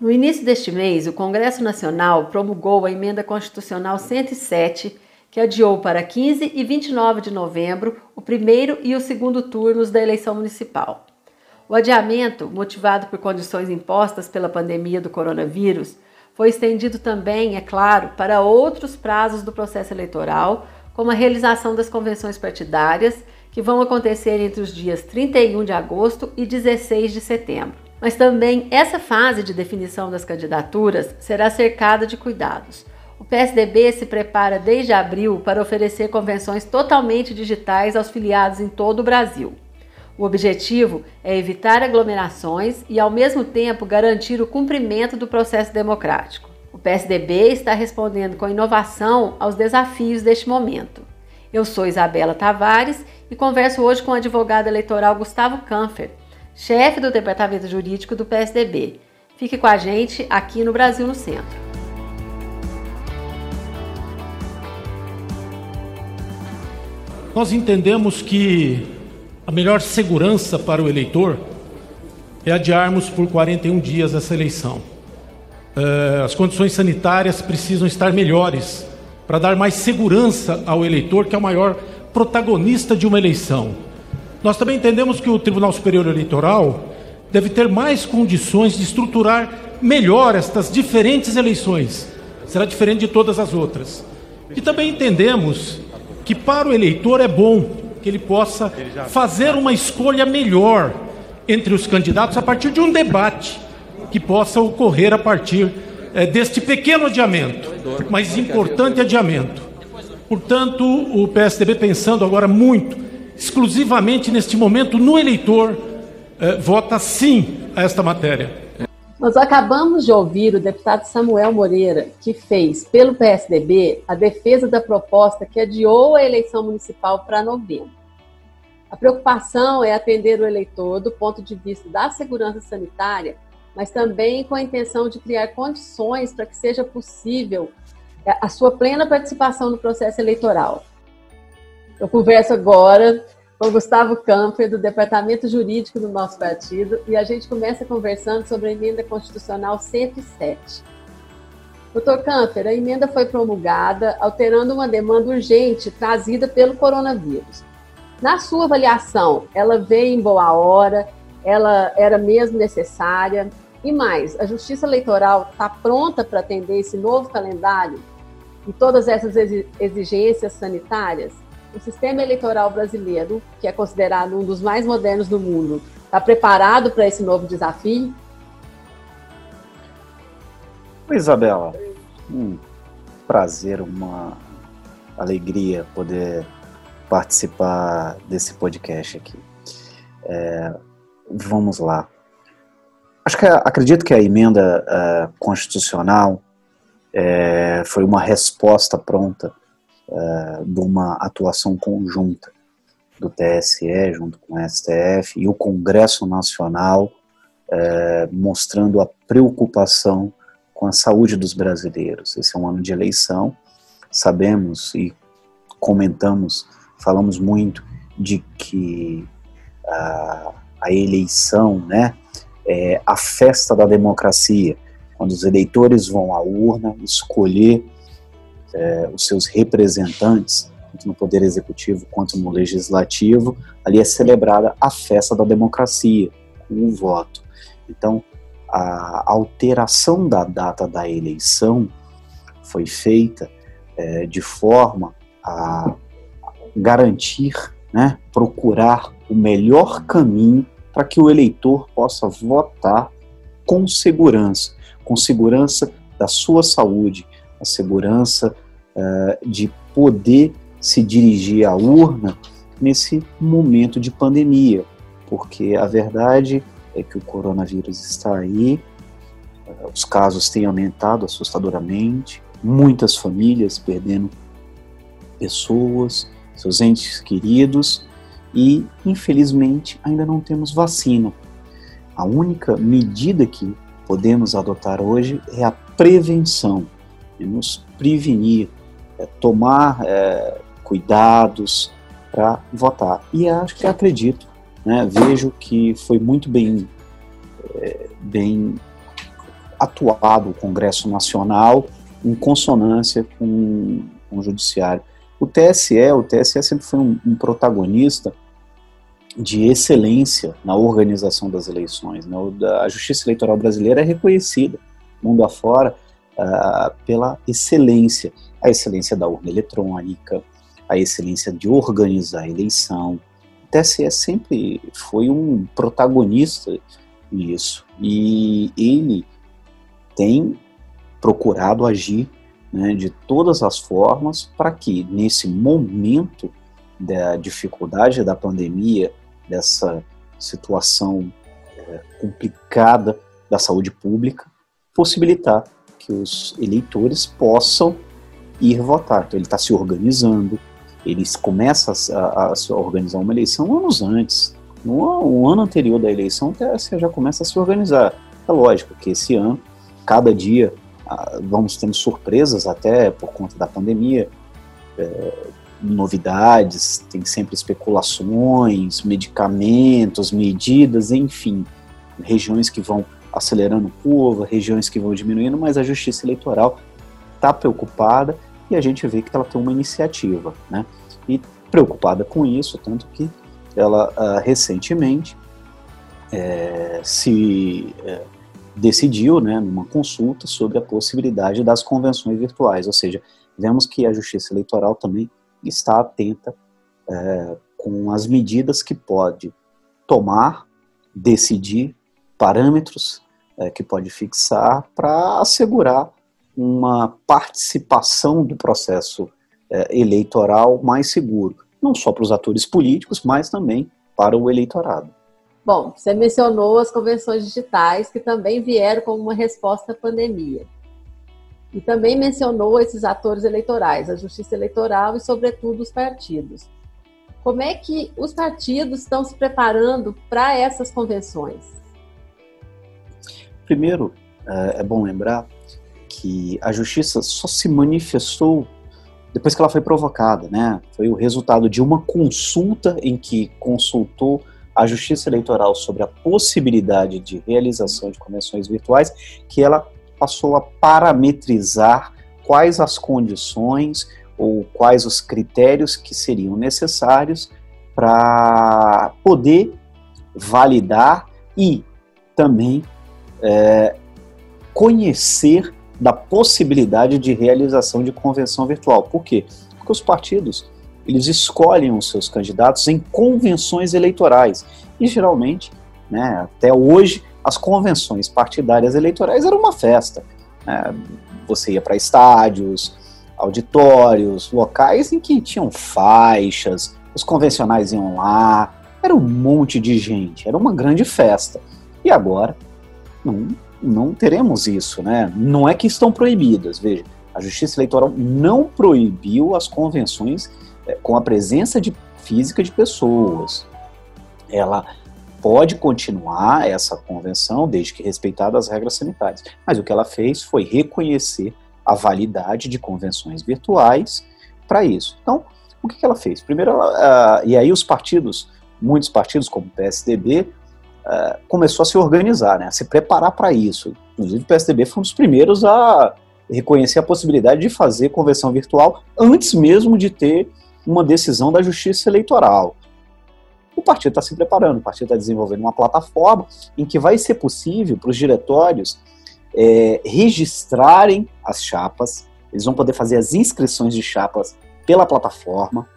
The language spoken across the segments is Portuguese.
No início deste mês, o Congresso Nacional promulgou a Emenda Constitucional 107, que adiou para 15 e 29 de novembro o primeiro e o segundo turnos da eleição municipal. O adiamento, motivado por condições impostas pela pandemia do coronavírus, foi estendido também, é claro, para outros prazos do processo eleitoral, como a realização das convenções partidárias, que vão acontecer entre os dias 31 de agosto e 16 de setembro. Mas também essa fase de definição das candidaturas será cercada de cuidados. O PSDB se prepara desde abril para oferecer convenções totalmente digitais aos filiados em todo o Brasil. O objetivo é evitar aglomerações e, ao mesmo tempo, garantir o cumprimento do processo democrático. O PSDB está respondendo com inovação aos desafios deste momento. Eu sou Isabela Tavares e converso hoje com o advogado eleitoral Gustavo Kanfer, chefe do Departamento Jurídico do PSDB. Fique com a gente aqui no Brasil no Centro. Nós entendemos que a melhor segurança para o eleitor é adiarmos por 41 dias essa eleição. Eh, as condições sanitárias precisam estar melhores para dar mais segurança ao eleitor, que é o maior protagonista de uma eleição. Nós também entendemos que o Tribunal Superior Eleitoral deve ter mais condições de estruturar melhor estas diferentes eleições. Será diferente de todas as outras. E também entendemos que para o eleitor é bom que ele possa fazer uma escolha melhor entre os candidatos a partir de um debate que possa ocorrer a partir é, deste pequeno adiamento, mas importante adiamento. Portanto, o PSDB pensando agora muito exclusivamente neste momento no eleitor, eh, vota sim a esta matéria. Nós acabamos de ouvir o deputado Samuel Moreira, que fez, pelo PSDB, a defesa da proposta que adiou a eleição municipal para novembro. A preocupação é atender o eleitor do ponto de vista da segurança sanitária, mas também com a intenção de criar condições para que seja possível eh, a sua plena participação no processo eleitoral. Eu converso agora com Gustavo Camper, do Departamento Jurídico do nosso partido, e a gente começa conversando sobre a emenda constitucional 107. Doutor Camper, a emenda foi promulgada alterando uma demanda urgente trazida pelo coronavírus. Na sua avaliação, ela veio em boa hora, ela era mesmo necessária? E mais, a Justiça Eleitoral está pronta para atender esse novo calendário e todas essas exigências sanitárias? O sistema eleitoral brasileiro, que é considerado um dos mais modernos do mundo, está preparado para esse novo desafio? Isabela. Um prazer, uma alegria poder participar desse podcast aqui. É, vamos lá. Acho que acredito que a emenda uh, constitucional é, foi uma resposta pronta uh, de uma atuação conjunta do TSE junto com o STF e o Congresso Nacional uh, mostrando a preocupação com a saúde dos brasileiros. Esse é um ano de eleição, sabemos e comentamos, falamos muito de que a, a eleição, né, é a festa da democracia, quando os eleitores vão à urna escolher é, os seus representantes, tanto no Poder Executivo quanto no Legislativo, ali é celebrada a festa da democracia, com o voto. Então, a alteração da data da eleição foi feita é, de forma a garantir, né, procurar o melhor caminho para que o eleitor possa votar com segurança, com segurança da sua saúde, a segurança uh, de poder se dirigir à urna nesse momento de pandemia, porque a verdade é que o coronavírus está aí, uh, os casos têm aumentado assustadoramente, muitas famílias perdendo pessoas, seus entes queridos e, infelizmente, ainda não temos vacina. A única medida que podemos adotar hoje é a prevenção e nos prevenir, é, tomar é, cuidados para votar. E acho que acredito, né, vejo que foi muito bem, é, bem atuado o Congresso Nacional em consonância com, com o Judiciário. O TSE, o TSE sempre foi um, um protagonista de excelência na organização das eleições. Né? A Justiça Eleitoral Brasileira é reconhecida, mundo afora, uh, pela excelência. A excelência da urna eletrônica, a excelência de organizar a eleição. O TSE sempre foi um protagonista nisso. E ele tem procurado agir né, de todas as formas para que, nesse momento da dificuldade da pandemia, dessa situação é, complicada da saúde pública, possibilitar que os eleitores possam ir votar. Então ele está se organizando, eles começam a, a, organizar uma eleição anos antes. No, no ano anterior da eleição, você já começa a se organizar. É lógico que esse ano, cada dia, vamos tendo surpresas até por conta da pandemia, é, novidades, tem sempre especulações, medicamentos, medidas, enfim, regiões que vão acelerando curva, regiões que vão diminuindo, mas a Justiça Eleitoral está preocupada e a gente vê que ela tem uma iniciativa, né? E preocupada com isso, tanto que ela uh, recentemente é, se é, decidiu, né, numa consulta sobre a possibilidade das convenções virtuais, ou seja, vemos que a Justiça Eleitoral também está atenta é, com as medidas que pode tomar, decidir, parâmetros é, que pode fixar para assegurar uma participação do processo é, eleitoral mais seguro, não só para os atores políticos, mas também para o eleitorado. Bom, você mencionou as convenções digitais que também vieram como uma resposta à pandemia. E também mencionou esses atores eleitorais, a justiça eleitoral e, sobretudo, os partidos. Como é que os partidos estão se preparando para essas convenções? Primeiro, é, é bom lembrar que a justiça só se manifestou depois que ela foi provocada, né? Foi o resultado de uma consulta em que consultou a Justiça Eleitoral sobre a possibilidade de realização de convenções virtuais, que ela passou a parametrizar quais as condições ou quais os critérios que seriam necessários para poder validar e também é, conhecer da possibilidade de realização de convenção virtual. Por quê? Porque os partidos eles escolhem os seus candidatos em convenções eleitorais e geralmente, né, até hoje, as convenções partidárias eleitorais eram uma festa. Né? Você ia para estádios, auditórios, locais em que tinham faixas, os convencionais iam lá, era um monte de gente, era uma grande festa. E agora não, não teremos isso, né? Não é que estão proibidas, veja, a Justiça Eleitoral não proibiu as convenções é, com a presença de física de pessoas. Ela pode continuar essa convenção desde que respeitadas as regras sanitárias. Mas o que ela fez foi reconhecer a validade de convenções virtuais para isso. Então, o que, que ela fez? Primeiro, ela, uh, e aí os partidos, muitos partidos como o PSDB, ah, começou a se organizar, né, a se preparar para isso. Inclusive o PSDB foi um dos primeiros a reconhecer a possibilidade de fazer convenção virtual antes mesmo de ter uma decisão da Justiça Eleitoral o partido está se preparando, o partido está desenvolvendo uma plataforma em que vai ser possível para os diretórios é, registrarem as chapas, eles vão poder fazer as inscrições de chapas pela plataforma,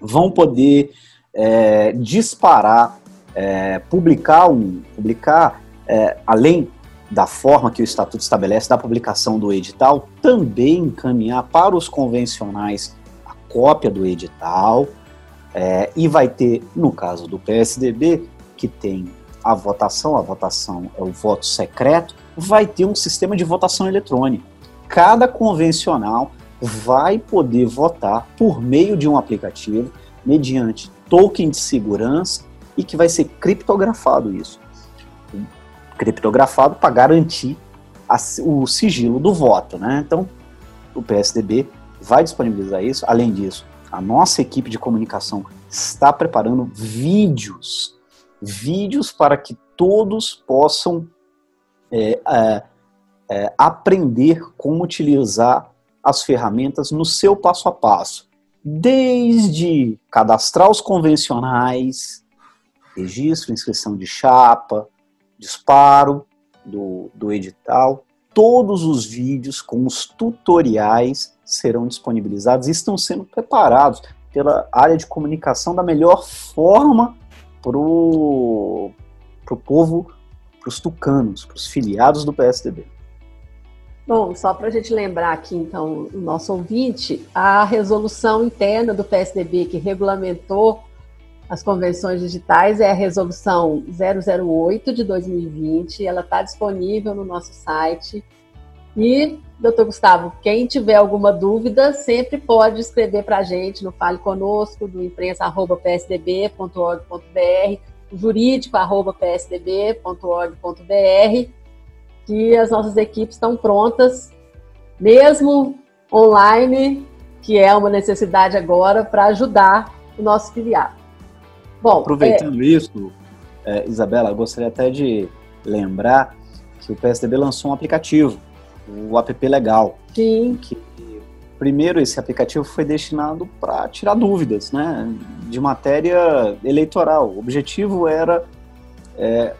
vão poder é, disparar, é, publicar, um, publicar é, além da forma que o Estatuto estabelece da publicação do edital, também encaminhar para os convencionais a cópia do edital, é, e vai ter, no caso do PSDB, que tem a votação, a votação é o voto secreto, vai ter um sistema de votação eletrônica. Cada convencional vai poder votar por meio de um aplicativo, mediante token de segurança e que vai ser criptografado isso. Criptografado para garantir a, o sigilo do voto, né? Então, o PSDB vai disponibilizar isso. Além disso, a nossa equipe de comunicação está preparando vídeos, vídeos para que todos possam é, é, é, aprender como utilizar as ferramentas no seu passo a passo, desde cadastrar os convencionais, registro, inscrição de chapa, disparo do, do edital, todos os vídeos com os tutoriais serão disponibilizados e estão sendo preparados pela área de comunicação da melhor forma para o povo, para os tucanos, para os filiados do PSDB. Bom, só para a gente lembrar aqui, então, o nosso ouvinte, a resolução interna do PSDB que regulamentou as convenções digitais é a resolução 008 de 2020, ela está disponível no nosso site. E, doutor Gustavo, quem tiver alguma dúvida, sempre pode escrever para a gente no Fale Conosco, do imprensa.psdb.org.br, jurídico.psdb.org.br, que as nossas equipes estão prontas, mesmo online, que é uma necessidade agora, para ajudar o nosso filiado. Bom, aproveitando é... isso, é, Isabela, eu gostaria até de lembrar que o PSDB lançou um aplicativo, o app Legal. Sim. Que, primeiro, esse aplicativo foi destinado para tirar dúvidas, né, de matéria eleitoral. O objetivo era é,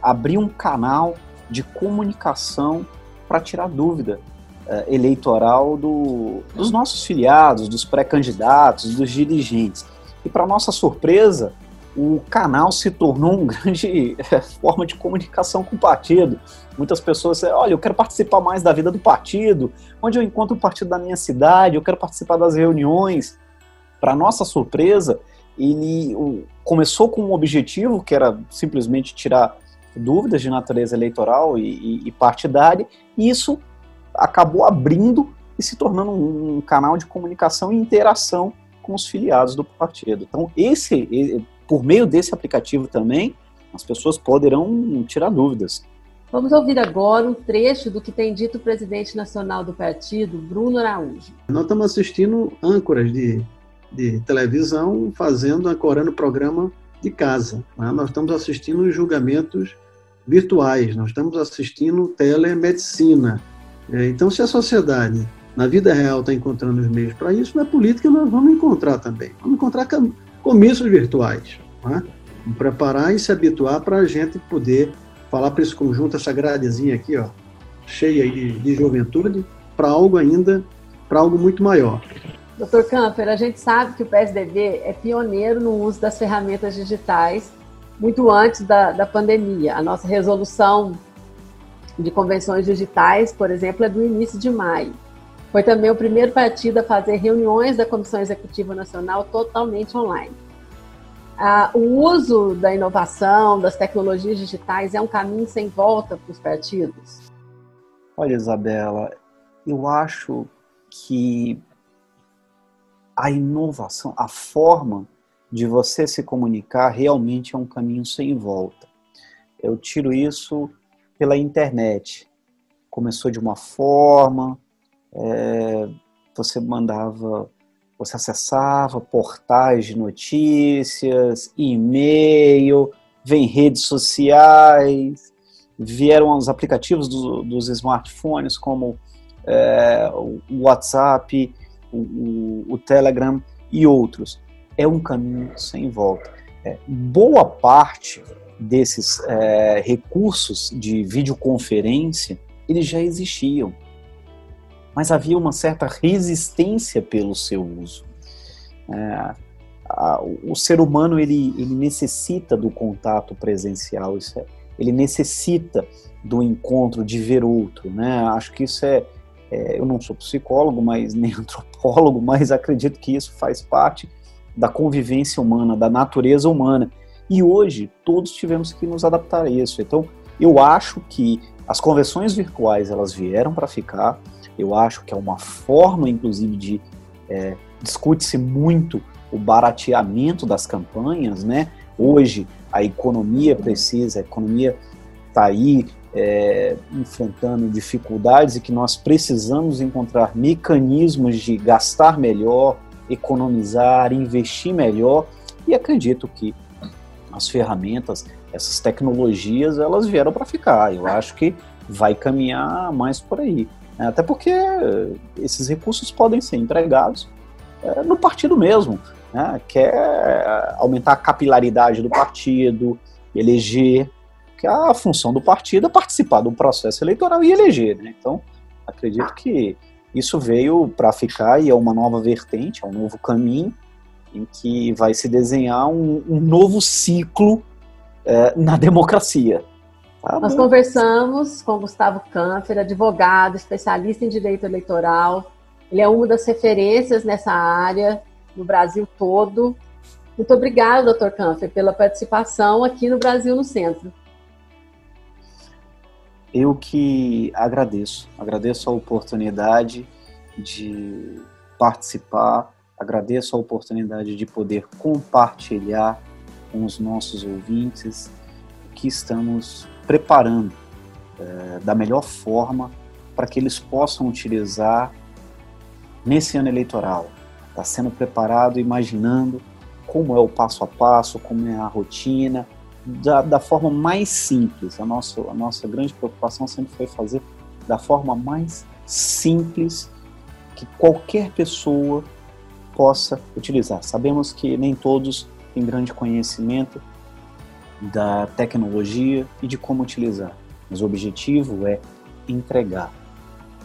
abrir um canal de comunicação para tirar dúvida é, eleitoral do, dos nossos filiados, dos pré-candidatos, dos dirigentes. E para nossa surpresa, o canal se tornou uma grande é, forma de comunicação com o partido. Muitas pessoas, olha, eu quero participar mais da vida do partido, onde eu encontro o partido da minha cidade, eu quero participar das reuniões. Para nossa surpresa, ele começou com um objetivo que era simplesmente tirar dúvidas de natureza eleitoral e, e, e partidária, e isso acabou abrindo e se tornando um, um canal de comunicação e interação com os filiados do partido. Então, esse por meio desse aplicativo também, as pessoas poderão tirar dúvidas. Vamos ouvir agora um trecho do que tem dito o presidente nacional do partido, Bruno Araújo. Nós estamos assistindo âncoras de, de televisão fazendo, ancorando programa de casa. Né? Nós estamos assistindo julgamentos virtuais, nós estamos assistindo telemedicina. É, então, se a sociedade, na vida real, está encontrando os meios para isso, na política nós vamos encontrar também. Vamos encontrar comícios virtuais. Né? Preparar e se habituar para a gente poder falar para esse conjunto, essa gradezinha aqui, ó, cheia de, de juventude, para algo ainda, para algo muito maior. Doutor Camper, a gente sabe que o PSDB é pioneiro no uso das ferramentas digitais muito antes da, da pandemia. A nossa resolução de convenções digitais, por exemplo, é do início de maio. Foi também o primeiro partido a fazer reuniões da Comissão Executiva Nacional totalmente online. Ah, o uso da inovação, das tecnologias digitais é um caminho sem volta para os partidos? Olha, Isabela, eu acho que a inovação, a forma de você se comunicar realmente é um caminho sem volta. Eu tiro isso pela internet. Começou de uma forma, é, você mandava, você acessava portais de notícias, e-mail, vem redes sociais, vieram os aplicativos do, dos smartphones como é, o WhatsApp, o, o, o, Telegram e outros. É um caminho sem volta. É, boa parte desses é, recursos de videoconferência eles já existiam mas havia uma certa resistência pelo seu uso. É, a, o ser humano ele, ele necessita do contato presencial, é, ele necessita do encontro, de ver outro. Né? Acho que isso é, é, eu não sou psicólogo, mas nem antropólogo, mas acredito que isso faz parte da convivência humana, da natureza humana. E hoje todos tivemos que nos adaptar a isso. Então, eu acho que as convenções virtuais elas vieram para ficar. Eu acho que é uma forma, inclusive, de é, discute-se muito o barateamento das campanhas, né? Hoje a economia precisa, a economia está aí é, enfrentando dificuldades e que nós precisamos encontrar mecanismos de gastar melhor, economizar, investir melhor e acredito que as ferramentas, essas tecnologias, elas vieram para ficar. Eu acho que vai caminhar mais por aí. Né? Até porque esses recursos podem ser empregados é, no partido mesmo. Né? Quer aumentar a capilaridade do partido, eleger, que a função do partido é participar do processo eleitoral e eleger. Né? Então, acredito que isso veio para ficar e é uma nova vertente, é um novo caminho em que vai se desenhar um, um novo ciclo é, na democracia. Tá Nós conversamos com Gustavo Canfer, advogado, especialista em direito eleitoral. Ele é uma das referências nessa área no Brasil todo. Muito obrigado, doutor Canfer, pela participação aqui no Brasil no Centro. Eu que agradeço, agradeço a oportunidade de participar, agradeço a oportunidade de poder compartilhar com os nossos ouvintes o que estamos preparando é, da melhor forma para que eles possam utilizar nesse ano eleitoral. Está sendo preparado, imaginando como é o passo a passo, como é a rotina, da, da forma mais simples. A nossa, a nossa grande preocupação sempre foi fazer da forma mais simples que qualquer pessoa possa utilizar. Sabemos que nem todos têm grande conhecimento da tecnologia e de como utilizar, mas o objetivo é entregar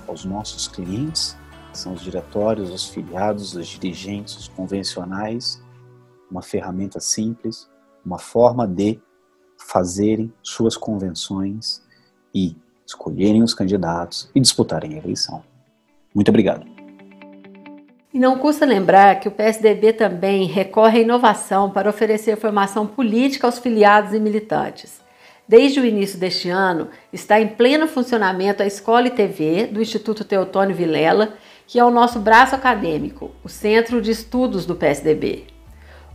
aos nossos clientes, que são os diretórios, os filiados, os dirigentes, os convencionais, uma ferramenta simples, uma forma de fazerem suas convenções e escolherem os candidatos e disputarem a eleição. Muito obrigado. E não custa lembrar que o PSDB também recorre à inovação para oferecer formação política aos filiados e militantes. Desde o início deste ano, está em pleno funcionamento a Escola e TV do Instituto Teotônio Vilela, que é o nosso braço acadêmico, o Centro de Estudos do PSDB.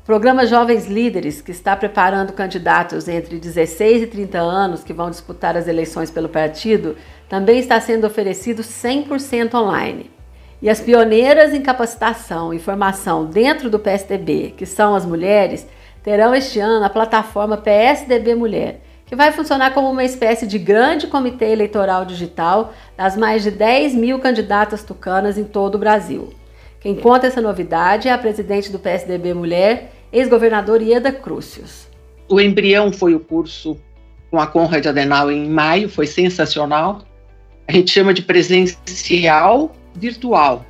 Programa Jovens Líderes, que está preparando candidatos entre 16 e 30 anos que vão disputar as eleições pelo partido, também está sendo oferecido 100% online. E as pioneiras em capacitação e formação dentro do PSDB, que são as mulheres, terão este ano a plataforma PSDB Mulher, que vai funcionar como uma espécie de grande comitê eleitoral digital das mais de 10 mil candidatas tucanas em todo o Brasil. Quem conta essa novidade é a presidente do PSDB Mulher, ex-governador Ieda Crucius. O embrião foi o curso com a Conrad Adenauer em maio, foi sensacional. A gente chama de presencial virtual,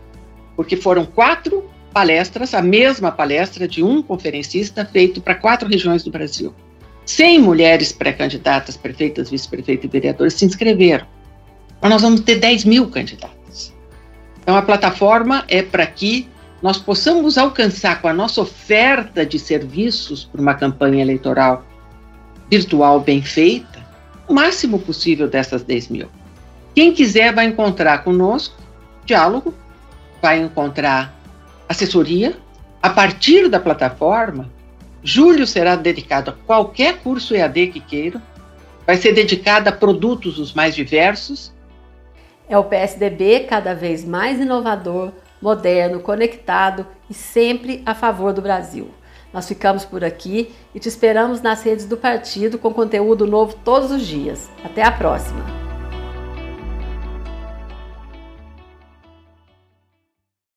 porque foram quatro palestras, a mesma palestra de um conferencista feito para quatro regiões do Brasil. 100 mulheres pré-candidatas, prefeitas, vice-prefeitas e vereadores se inscreveram. Mas nós vamos ter 10 mil candidatas. Então a plataforma é para que nós possamos alcançar com a nossa oferta de serviços para uma campanha eleitoral virtual bem feita, o máximo possível dessas 10 mil. Quem quiser vai encontrar conosco diálogo, vai encontrar assessoria. A partir da plataforma, julho será dedicado a qualquer curso EAD que queira, vai ser dedicado a produtos os mais diversos. É o PSDB cada vez mais inovador moderno, conectado e sempre a favor do Brasil. Nós ficamos por aqui e te esperamos nas redes do partido com conteúdo novo todos os dias. Até a próxima!